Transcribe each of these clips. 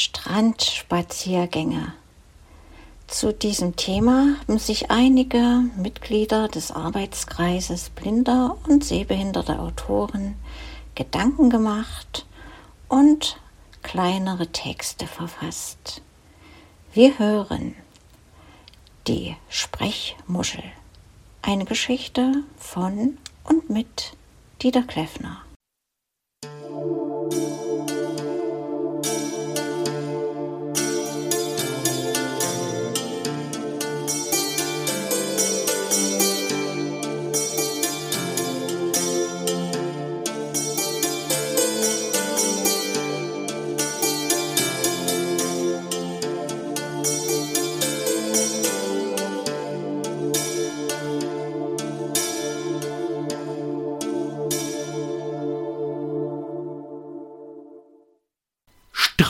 Strandspaziergänge. Zu diesem Thema haben sich einige Mitglieder des Arbeitskreises blinder und sehbehinderter Autoren Gedanken gemacht und kleinere Texte verfasst. Wir hören die Sprechmuschel, eine Geschichte von und mit Dieter Kleffner.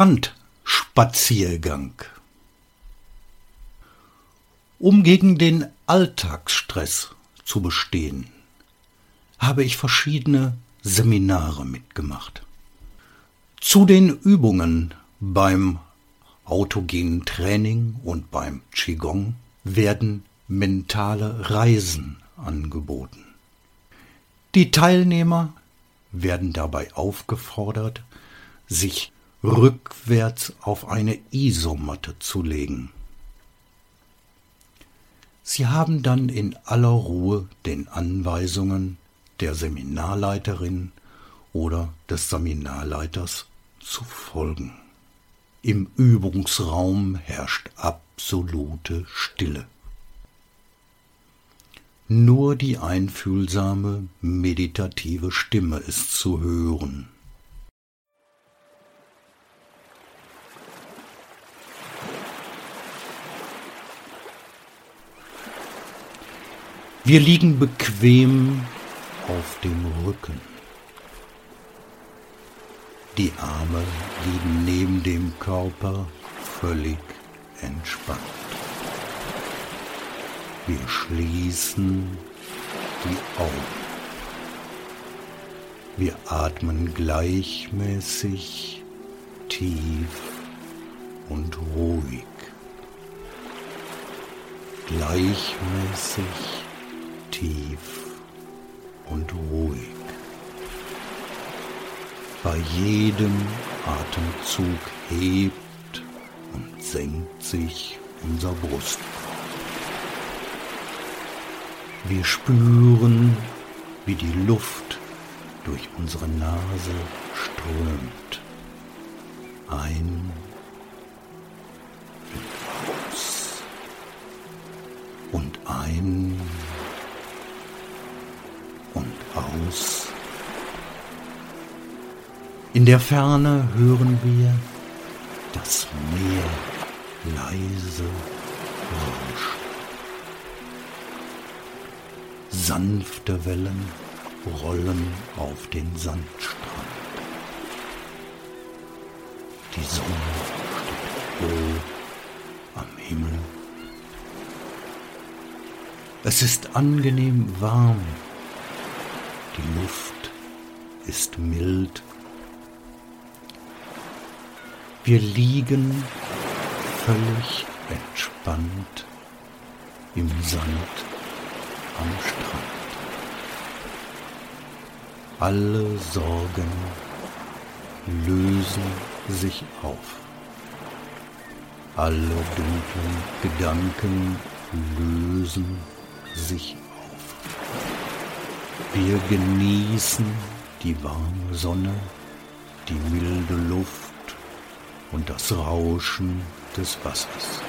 Strandspaziergang. Um gegen den Alltagsstress zu bestehen, habe ich verschiedene Seminare mitgemacht. Zu den Übungen beim autogenen Training und beim Qigong werden mentale Reisen angeboten. Die Teilnehmer werden dabei aufgefordert, sich rückwärts auf eine Isomatte zu legen. Sie haben dann in aller Ruhe den Anweisungen der Seminarleiterin oder des Seminarleiters zu folgen. Im Übungsraum herrscht absolute Stille. Nur die einfühlsame, meditative Stimme ist zu hören. Wir liegen bequem auf dem Rücken. Die Arme liegen neben dem Körper völlig entspannt. Wir schließen die Augen. Wir atmen gleichmäßig, tief und ruhig. Gleichmäßig tief und ruhig. Bei jedem Atemzug hebt und senkt sich unser Brustkorb. Wir spüren, wie die Luft durch unsere Nase strömt. Ein aus. In der Ferne hören wir das Meer leise rauschen. Sanfte Wellen rollen auf den Sandstrand. Die Sonne steht hoch am Himmel. Es ist angenehm warm die Luft ist mild. Wir liegen völlig entspannt im Sand am Strand. Alle Sorgen lösen sich auf. Alle dunklen Gedanken lösen sich auf. Wir genießen die warme Sonne, die milde Luft und das Rauschen des Wassers.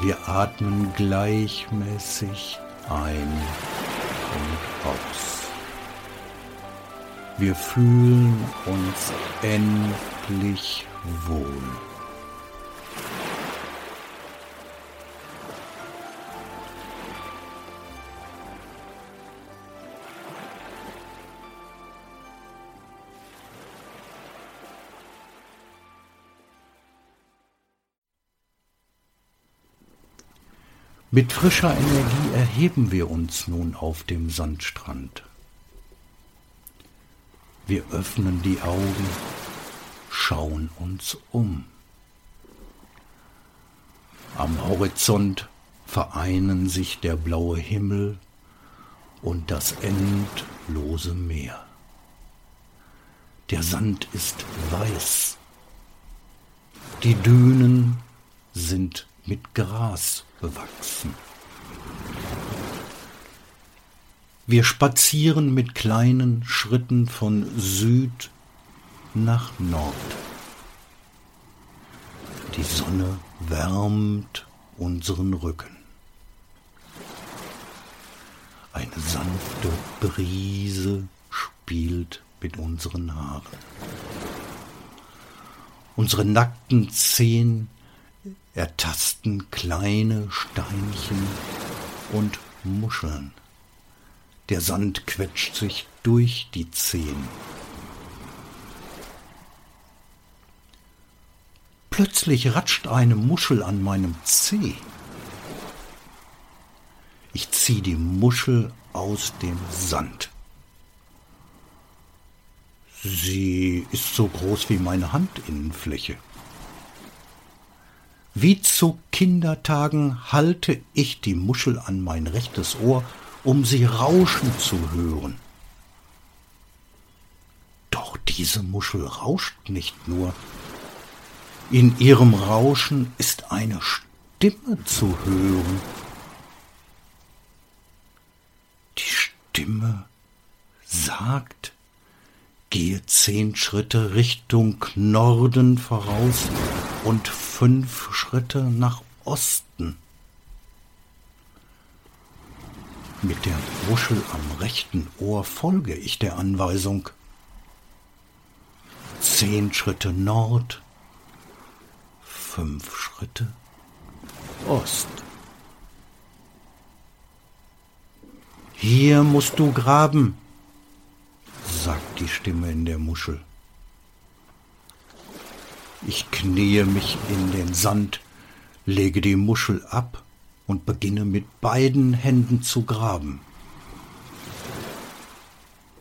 Wir atmen gleichmäßig ein und aus. Wir fühlen uns endlich wohl. Mit frischer Energie erheben wir uns nun auf dem Sandstrand. Wir öffnen die Augen, schauen uns um. Am Horizont vereinen sich der blaue Himmel und das endlose Meer. Der Sand ist weiß. Die Dünen sind mit Gras bewachsen. Wir spazieren mit kleinen Schritten von Süd nach Nord. Die Sonne wärmt unseren Rücken. Eine sanfte Brise spielt mit unseren Haaren. Unsere nackten Zehen ertasten kleine Steinchen und Muscheln. Der Sand quetscht sich durch die Zehen. Plötzlich ratscht eine Muschel an meinem Zeh. Ich ziehe die Muschel aus dem Sand. Sie ist so groß wie meine Handinnenfläche. Wie zu Kindertagen halte ich die Muschel an mein rechtes Ohr, um sie rauschen zu hören. Doch diese Muschel rauscht nicht nur. In ihrem Rauschen ist eine Stimme zu hören. Die Stimme sagt, gehe zehn Schritte Richtung Norden voraus und fünf Schritte nach Osten. Mit der Muschel am rechten Ohr folge ich der Anweisung. Zehn Schritte Nord, fünf Schritte Ost. Hier musst du graben, sagt die Stimme in der Muschel. Ich kniee mich in den Sand, lege die Muschel ab und beginne mit beiden Händen zu graben.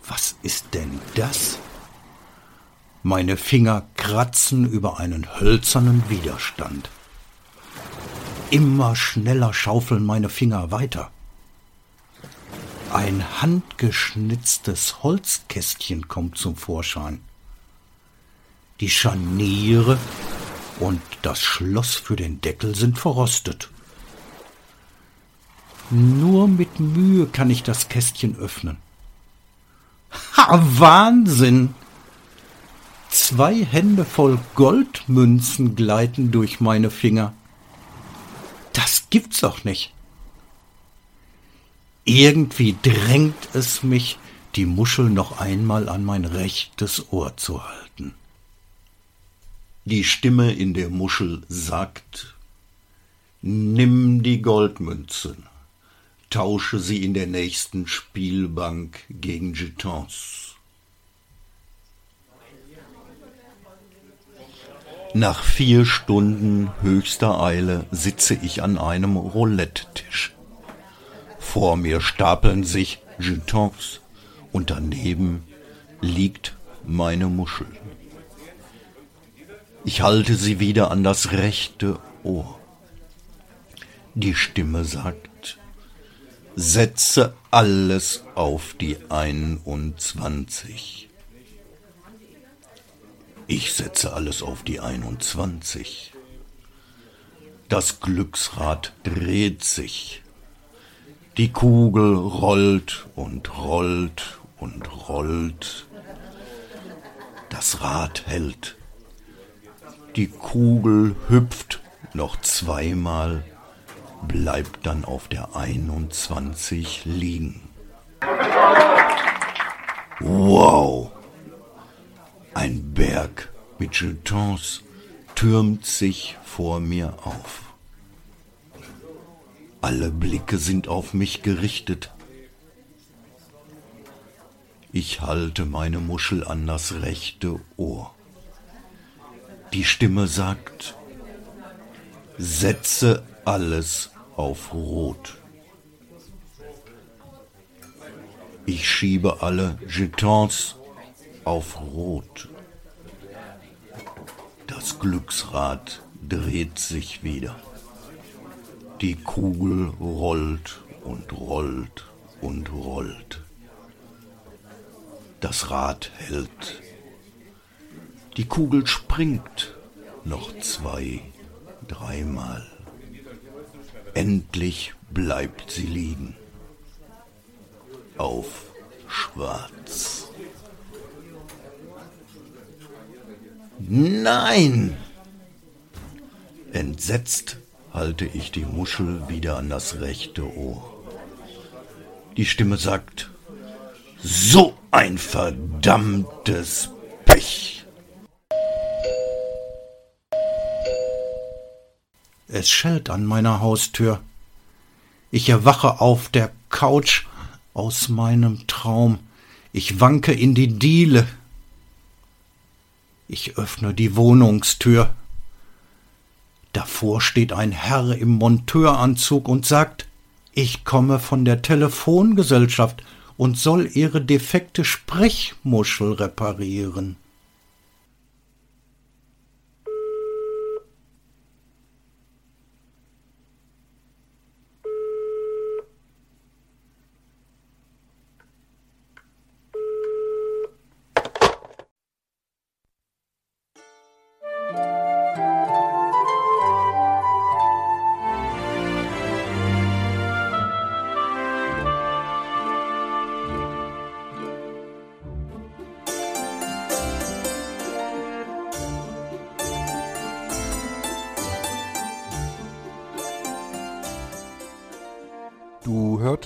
Was ist denn das? Meine Finger kratzen über einen hölzernen Widerstand. Immer schneller schaufeln meine Finger weiter. Ein handgeschnitztes Holzkästchen kommt zum Vorschein. Die Scharniere und das Schloss für den Deckel sind verrostet. Nur mit Mühe kann ich das Kästchen öffnen. Ha, Wahnsinn! Zwei Hände voll Goldmünzen gleiten durch meine Finger. Das gibt's doch nicht. Irgendwie drängt es mich, die Muschel noch einmal an mein rechtes Ohr zu halten. Die Stimme in der Muschel sagt Nimm die Goldmünzen, tausche sie in der nächsten Spielbank gegen Jetons. Nach vier Stunden höchster Eile sitze ich an einem Roulette-Tisch. Vor mir stapeln sich Jetons und daneben liegt meine Muschel. Ich halte sie wieder an das rechte Ohr. Die Stimme sagt, setze alles auf die 21. Ich setze alles auf die 21. Das Glücksrad dreht sich. Die Kugel rollt und rollt und rollt. Das Rad hält. Die Kugel hüpft noch zweimal, bleibt dann auf der 21 liegen. Wow! Ein Berg mit Jetons türmt sich vor mir auf. Alle Blicke sind auf mich gerichtet. Ich halte meine Muschel an das rechte Ohr. Die Stimme sagt, setze alles auf Rot. Ich schiebe alle Jetons auf Rot. Das Glücksrad dreht sich wieder. Die Kugel rollt und rollt und rollt. Das Rad hält. Die Kugel springt noch zwei, dreimal. Endlich bleibt sie liegen. Auf schwarz. Nein! Entsetzt halte ich die Muschel wieder an das rechte Ohr. Die Stimme sagt, so ein verdammtes Pech. Es schellt an meiner Haustür. Ich erwache auf der Couch aus meinem Traum. Ich wanke in die Diele. Ich öffne die Wohnungstür. Davor steht ein Herr im Monteuranzug und sagt, ich komme von der Telefongesellschaft und soll ihre defekte Sprechmuschel reparieren.